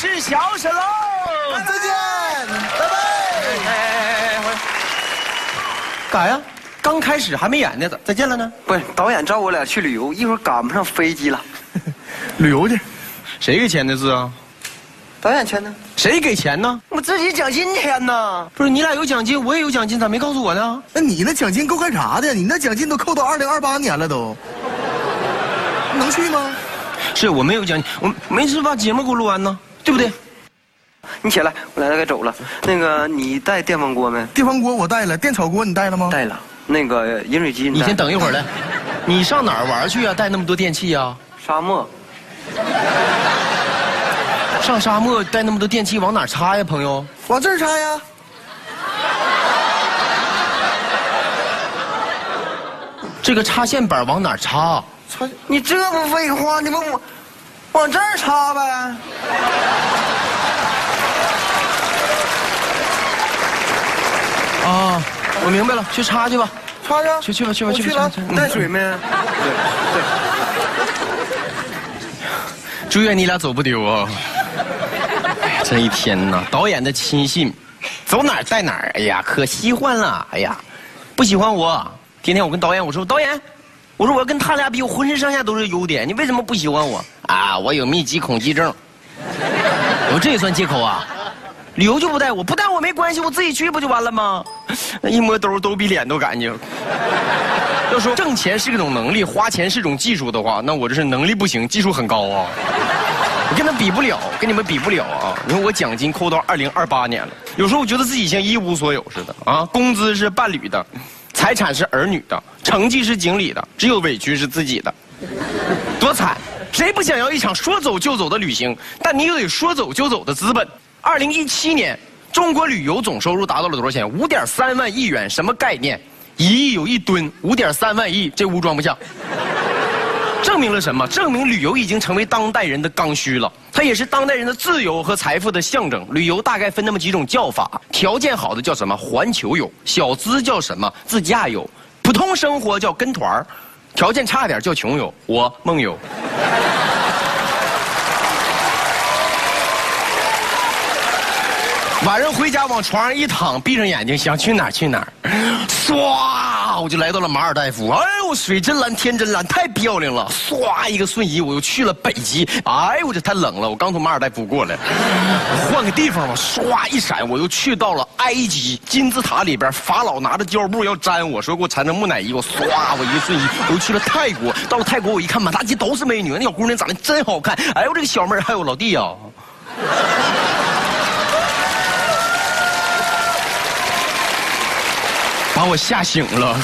是小沈喽。再见，拜拜。哎哎哎，回来。干啥呀？刚开始还没演呢，咋再见了呢？不是，导演找我俩去旅游，一会儿赶不上飞机了。旅游去。谁给签的字啊？导演签的。谁给钱呢？我自己奖金签呢。不是你俩有奖金，我也有奖金，咋没告诉我呢？那你那奖金够干啥的？你那奖金都扣到二零二八年了都，能去吗？是我没有奖金，我没事把节目给我录完呢，对不对？你起来，我俩该走了。那个，你带电饭锅没？电饭锅我带了，电炒锅你带了吗？带了。那个饮水机你先等一会儿来。你上哪儿玩去啊？带那么多电器啊？沙漠。上沙漠带那么多电器往哪儿插呀，朋友？往这儿插呀。这个插线板往哪儿插？插？你这不废话？你问我，往这儿插呗。啊，我明白了，去插去吧。插去，去去吧，去吧，去吧。带水没？对对。祝愿你俩走不丢啊！这一天呐，导演的亲信，走哪儿带哪儿。哎呀，可喜欢了。哎呀，不喜欢我。天天我跟导演我说，导演，我说我要跟他俩比，我浑身上下都是优点，你为什么不喜欢我？啊，我有密集恐惧症。我这也算借口啊？旅游就不带我，不带我没关系，我自己去不就完了吗？那一摸兜，兜比脸都干净。要说挣钱是一种能力，花钱是种技术的话，那我这是能力不行，技术很高啊。我跟他比不了，跟你们比不了啊！你看我奖金扣到二零二八年了，有时候我觉得自己像一无所有似的啊。工资是伴侣的，财产是儿女的，成绩是经理的，只有委屈是自己的，多惨！谁不想要一场说走就走的旅行？但你又得说走就走的资本。二零一七年，中国旅游总收入达到了多少钱？五点三万亿元，什么概念？一亿有一吨，五点三万亿，这屋装不下。证明了什么？证明旅游已经成为当代人的刚需了。它也是当代人的自由和财富的象征。旅游大概分那么几种叫法：条件好的叫什么环球游，小资叫什么自驾游，普通生活叫跟团儿条件差点叫穷游。我梦游。晚上回家往床上一躺，闭上眼睛想去哪儿去哪儿，唰我就来到了马尔代夫。哎呦，水真蓝，天真蓝，太漂亮了。唰一个瞬移，我又去了北极。哎呦，我这太冷了，我刚从马尔代夫过来，换个地方吧。唰一闪，我又去到了埃及金字塔里边，法老拿着胶布要粘我，说给我缠成木乃伊。我唰，我一个瞬移，我又去了泰国。到了泰国，我一看满大街都是美女，那小姑娘长得真好看。哎呦，这个小妹儿还有老弟呀。把我吓醒了。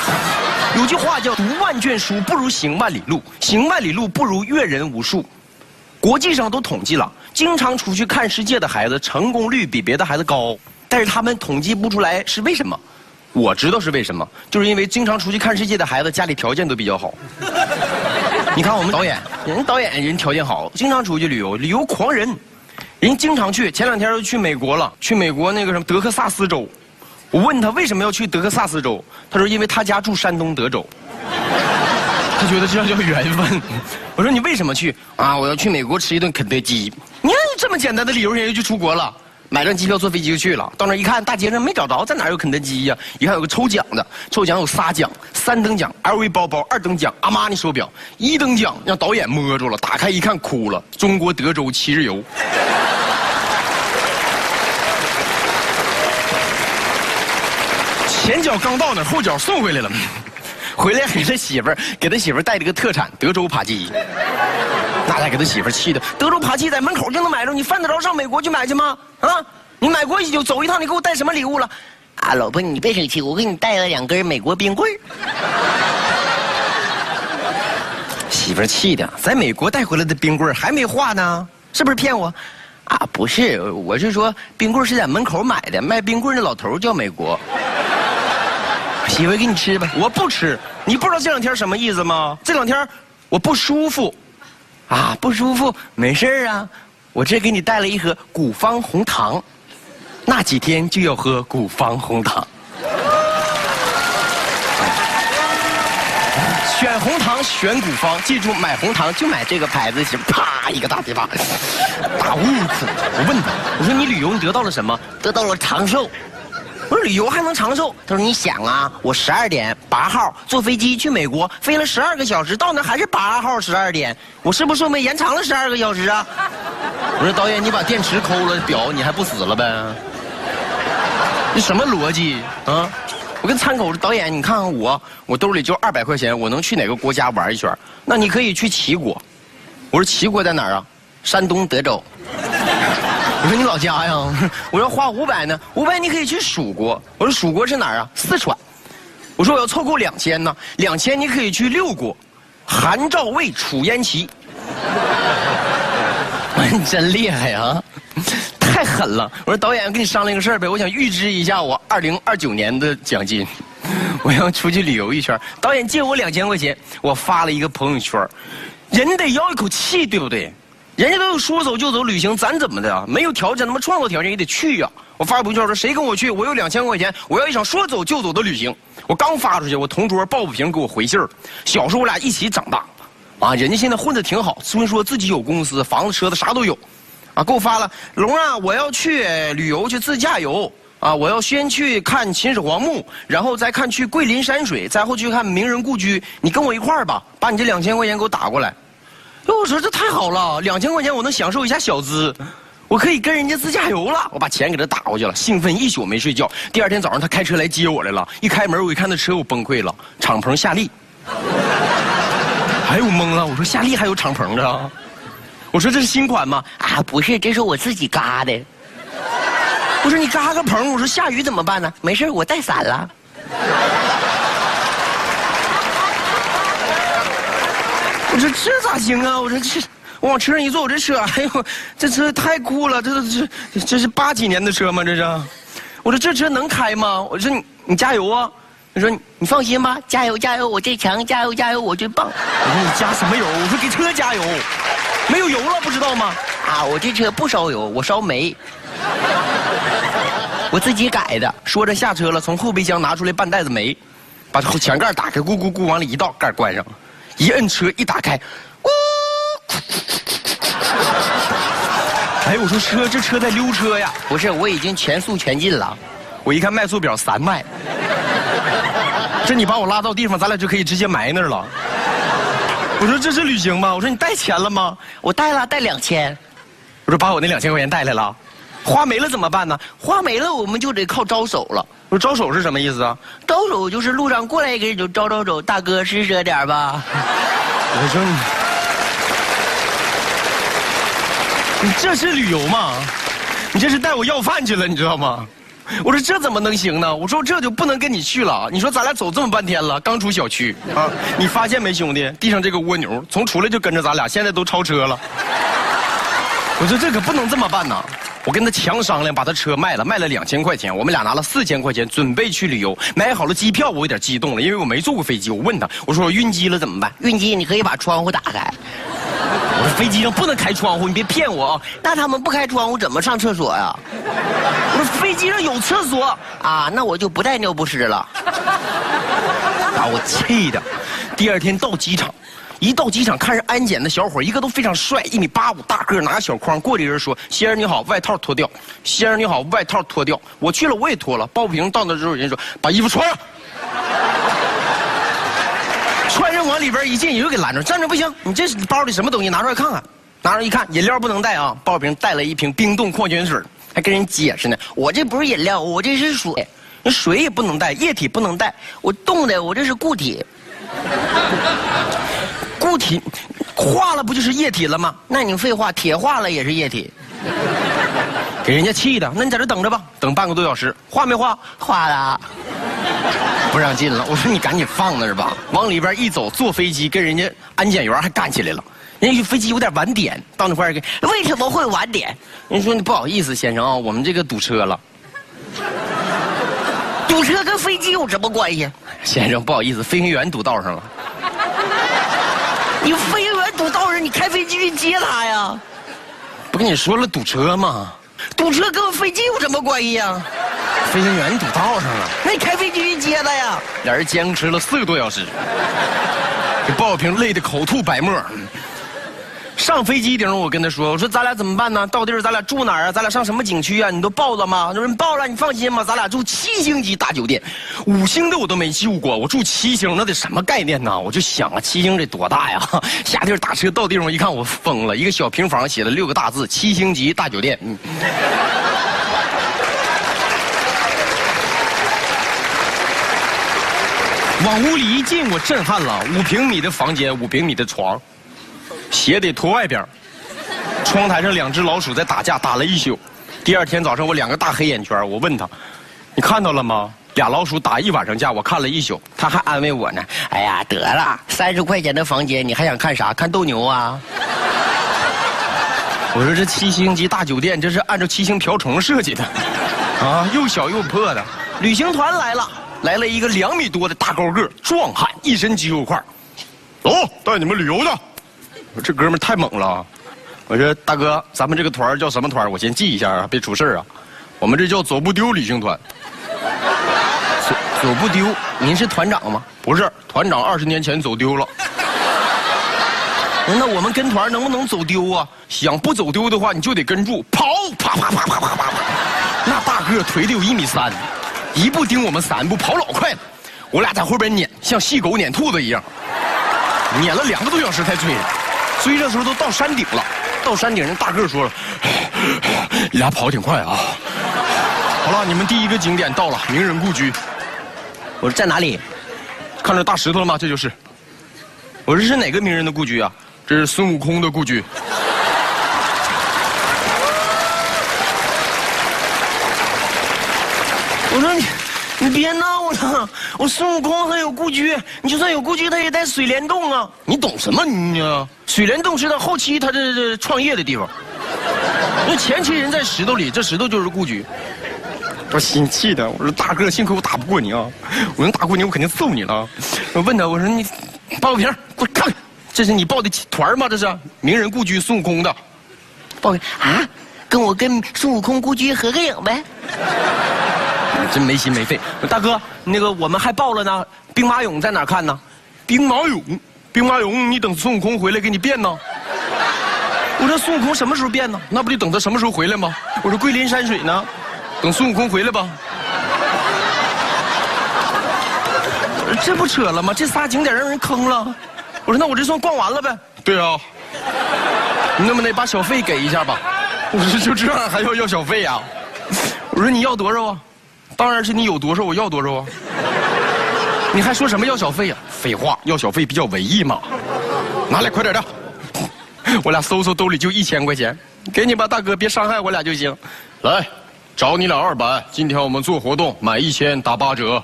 有句话叫“读万卷书不如行万里路，行万里路不如阅人无数”。国际上都统计了，经常出去看世界的孩子成功率比别的孩子高，但是他们统计不出来是为什么。我知道是为什么，就是因为经常出去看世界的孩子家里条件都比较好。你看我们导演，人导演人条件好，经常出去旅游，旅游狂人，人经常去。前两天又去美国了，去美国那个什么德克萨斯州。我问他为什么要去德克萨斯州，他说因为他家住山东德州，他觉得这样叫缘分。我说你为什么去啊？我要去美国吃一顿肯德基。你看这么简单的理由，人家就出国了，买张机票坐飞机就去了。到那一看，大街上没找着，在哪有肯德基呀？一看有个抽奖的，抽奖有仨奖：三等奖 LV 包包，二等奖阿玛尼手表，一等奖让导演摸住了，打开一看哭了，中国德州七日游。前脚刚到那，后脚送回来了。回来给他媳妇儿，给他媳妇儿带了个特产——德州扒鸡。那家给他媳妇儿气的，德州扒鸡在门口就能买着，你犯得着上美国去买去吗？啊，你买过去就走一趟，你给我带什么礼物了？啊，老婆，你别生气，我给你带了两根美国冰棍媳妇儿气的，在美国带回来的冰棍还没化呢，是不是骗我？啊，不是，我是说冰棍是在门口买的，卖冰棍的老头叫美国。媳妇给你吃吧，我不吃。你不知道这两天什么意思吗？这两天我不舒服，啊，不舒服，没事啊。我这给你带了一盒古方红糖，那几天就要喝古方红糖。选红糖选古方，记住买红糖就买这个牌子行。啪一个大嘴巴，大悟子。我问他，我说你旅游你得到了什么？得到了长寿。我说旅游还能长寿？他说你想啊，我十二点八号坐飞机去美国，飞了十二个小时，到那还是八号十二点，我是不是说没延长了十二个小时啊？我说导演，你把电池抠了表，你还不死了呗？你什么逻辑啊？我跟参考说导演，你看看我，我兜里就二百块钱，我能去哪个国家玩一圈？那你可以去齐国。我说齐国在哪儿啊？山东德州。我说你老家呀？我要花五百呢，五百你可以去蜀国。我说蜀国是哪儿啊？四川。我说我要凑够两千呢，两千你可以去六国，韩赵魏楚燕齐。你真厉害啊，太狠了！我说导演，跟你商量个事儿呗，我想预支一下我二零二九年的奖金，我要出去旅游一圈。导演借我两千块钱，我发了一个朋友圈，人得要一口气，对不对？人家都有说走就走旅行，咱怎么的啊？没有条件，他妈创造条件也得去呀！我发朋友圈说，谁跟我去？我有两千块钱，我要一场说走就走的旅行。我刚发出去，我同桌鲍不平给我回信儿。小时候我俩一起长大，啊，人家现在混的挺好，虽说自己有公司、房子、车子啥都有，啊，给我发了龙啊，我要去旅游去自驾游啊，我要先去看秦始皇墓，然后再看去桂林山水，再后去看名人故居。你跟我一块儿吧，把你这两千块钱给我打过来。我说这太好了，两千块钱我能享受一下小资，我可以跟人家自驾游了。我把钱给他打过去了，兴奋一宿没睡觉。第二天早上他开车来接我来了，一开门我一看那车我崩溃了，敞篷夏利。哎我懵了，我说夏利还有敞篷的？我说这是新款吗？啊不是，这是我自己嘎的。我说你嘎个棚，我说下雨怎么办呢？没事，我带伞了。我说这咋行啊？我说这，我往车上一坐，我这车，哎呦，这车太酷了！这这这这是八几年的车吗？这是？我说这车能开吗？我说你你加油啊！他说你放心吧，加油加油，我最强，加油加油，我最棒。我说你加什么油？我说给车加油，没有油了，不知道吗？啊，我这车不烧油，我烧煤，我自己改的。说着下车了，从后备箱拿出来半袋子煤，把后前盖打开，咕咕咕往里一倒，盖关上了。一摁车一打开，呜！哎，我说车这车在溜车呀？不是，我已经全速全进了。我一看迈速表三迈，这你把我拉到地方，咱俩就可以直接埋那儿了。我说这是旅行吗？我说你带钱了吗？我带了，带两千。我说把我那两千块钱带来了，花没了怎么办呢？花没了我们就得靠招手了。我说招手是什么意思啊？招手就是路上过来一个人就招招手，大哥施舍点吧。我说你，你这是旅游吗？你这是带我要饭去了，你知道吗？我说这怎么能行呢？我说这就不能跟你去了。你说咱俩走这么半天了，刚出小区啊，你发现没，兄弟？地上这个蜗牛从出来就跟着咱俩，现在都超车了。我说这可不能这么办呐。我跟他强商量，把他车卖了，卖了两千块钱，我们俩拿了四千块钱，准备去旅游，买好了机票，我有点激动了，因为我没坐过飞机。我问他，我说我晕机了怎么办？晕机你可以把窗户打开。我说飞机上不能开窗户，你别骗我啊！那他们不开窗户怎么上厕所呀？我说飞机上有厕所啊，那我就不带尿不湿了。把我气的，第二天到机场。一到机场，看着安检的小伙，一个都非常帅，一米八五大个，拿个小筐。过来人说：“先生你好，外套脱掉。”“先生你好，外套脱掉。”我去了，我也脱了。鲍不平到那之后，人说：“把衣服穿上。”穿上往里边一进，又给拦住：“站着不行，你这是包里什么东西？拿出来看看。”拿出来一看，饮料不能带啊。鲍不平带了一瓶冰冻矿泉水，还跟人解释呢：“我这不是饮料，我这是水，那水也不能带，液体不能带，我冻的，我这是固体。”固体化了不就是液体了吗？那你废话，铁化了也是液体，给人家气的。那你在这等着吧，等半个多小时，化没化？化了，不让进了。我说你赶紧放那儿吧。往里边一走，坐飞机跟人家安检员还干起来了。人家飞机有点晚点，到那块儿给为什么会晚点？人说你不好意思，先生啊，我们这个堵车了。堵车跟飞机有什么关系？先生不好意思，飞行员堵道上了。你飞行员堵道上，你开飞机去接他呀？不跟你说了堵车吗？堵车跟飞机有什么关系呀？飞行员堵道上了，那你开飞机去接他呀？俩人僵持了四个多小时。给鲍小平累得口吐白沫。上飞机顶，我跟他说：“我说咱俩怎么办呢？到地儿咱俩住哪儿啊？咱俩上什么景区啊？你都报了吗？”他说：“报了，你放心吧，咱俩住七星级大酒店，五星的我都没住过，我住七星那得什么概念呢？我就想啊，七星得多大呀？下地儿打车到地方一看，我疯了，一个小平房写了六个大字：七星级大酒店。嗯。往屋里一进，我震撼了，五平米的房间，五平米的床。鞋得脱外边窗台上两只老鼠在打架，打了一宿。第二天早上，我两个大黑眼圈，我问他：“你看到了吗？俩老鼠打一晚上架，我看了一宿。”他还安慰我呢：“哎呀，得了，三十块钱的房间，你还想看啥？看斗牛啊？” 我说：“这七星级大酒店，这是按照七星瓢虫设计的，啊，又小又破的。”旅行团来了，来了一个两米多的大高个壮汉，一身肌肉块。走，带你们旅游去。这哥们太猛了，我说大哥，咱们这个团叫什么团？我先记一下啊，别出事啊。我们这叫走不丢旅行团。走走不丢？您是团长吗？不是，团长二十年前走丢了。那我们跟团能不能走丢啊？想不走丢的话，你就得跟住跑，啪啪啪啪啪啪啪。那大个腿得有一米三，一步盯我们三步，跑老快了。我俩在后边撵，像细狗撵兔子一样，撵了两个多小时才追上。追的时候都到山顶了，到山顶人大个说了：“ 你俩跑挺快啊！”好了，你们第一个景点到了，名人故居。我说在哪里？看着大石头了吗？这就是。我说是哪个名人的故居啊？这是孙悟空的故居。我说你。你别闹了，我孙悟空他有故居，你就算有故居，他也在水帘洞啊！你懂什么你啊？水帘洞是他后期他这这创业的地方，那前期人在石头里，这石头就是故居。我心气的，我说大个，幸亏我打不过你啊！我能打过你，我肯定揍你了。我问他，我说你报个名，给我看，这是你报的团吗？这是名人故居孙悟空的，报个啊，跟我跟孙悟空故居合个影呗。真没心没肺，大哥，那个我们还报了呢。兵马俑在哪看呢？兵马俑，兵马俑，你等孙悟空回来给你变呢。我说孙悟空什么时候变呢？那不得等他什么时候回来吗？我说桂林山水呢？等孙悟空回来吧。这不扯了吗？这仨景点让人坑了。我说那我这算逛完了呗？对啊。你能不能把小费给一下吧？我说就这样还要要小费呀？我说你要多少啊？当然是你有多少我要多少啊！你还说什么要小费呀？废话，要小费比较文艺嘛。拿来，快点的。我俩搜搜兜里就一千块钱，给你吧，大哥，别伤害我俩就行。来，找你俩二百。今天我们做活动，满一千打八折。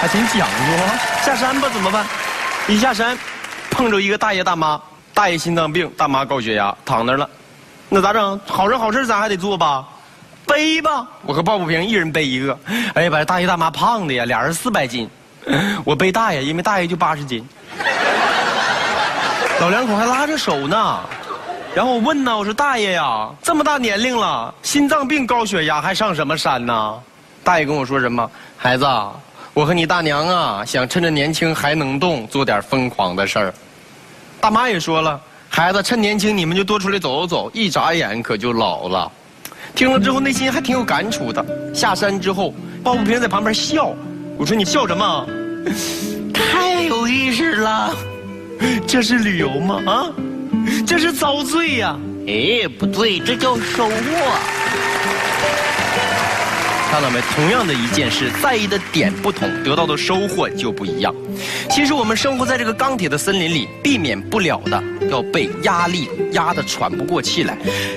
还挺讲究啊。下山吧，怎么办？一下山，碰着一个大爷大妈，大爷心脏病，大妈高血压，躺那了。那咋整？好人好事咱还得做吧。背吧，我和鲍不平一人背一个。哎呀，把大爷大妈胖的呀，俩人四百斤，我背大爷，因为大爷就八十斤。老两口还拉着手呢。然后我问呢，我说大爷呀，这么大年龄了，心脏病、高血压，还上什么山呢？大爷跟我说什么？孩子，我和你大娘啊，想趁着年轻还能动，做点疯狂的事儿。大妈也说了，孩子趁年轻你们就多出来走走，一眨眼可就老了。听了之后，内心还挺有感触的。下山之后，鲍不平在旁边笑。我说：“你笑什么？太有意思了，这是旅游吗？啊，这是遭罪呀！哎，不对，这叫收获。”看到没？同样的一件事，在意的点不同，得到的收获就不一样。其实我们生活在这个钢铁的森林里，避免不了的要被压力压得喘不过气来。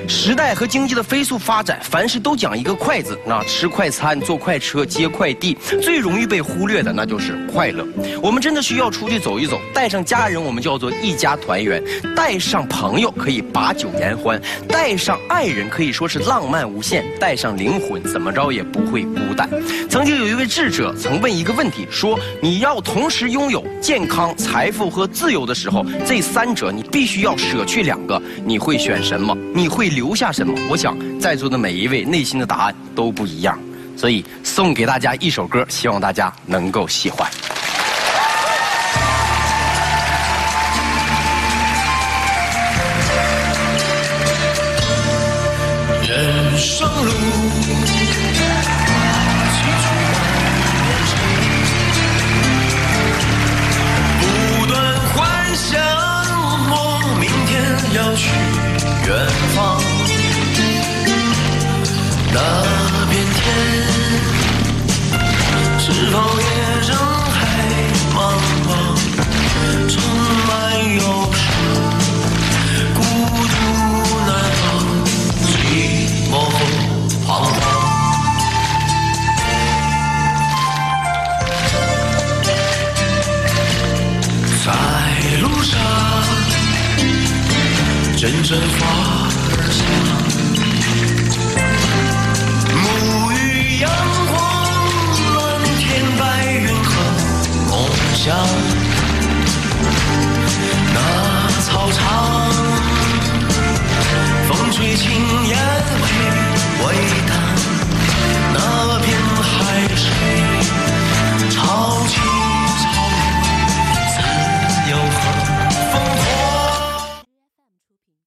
时代和经济的飞速发展，凡事都讲一个快字。那吃快餐、坐快车、接快递，最容易被忽略的那就是快乐。我们真的需要出去走一走，带上家人，我们叫做一家团圆；带上朋友，可以把酒言欢；带上爱人，可以说是浪漫无限；带上灵魂，怎么着也不。不会孤单。曾经有一位智者曾问一个问题，说你要同时拥有健康、财富和自由的时候，这三者你必须要舍去两个，你会选什么？你会留下什么？我想在座的每一位内心的答案都不一样，所以送给大家一首歌，希望大家能够喜欢。方，那片天是否也仍阵阵花儿香，沐浴阳光，蓝天白云和梦想。那操场，风吹青烟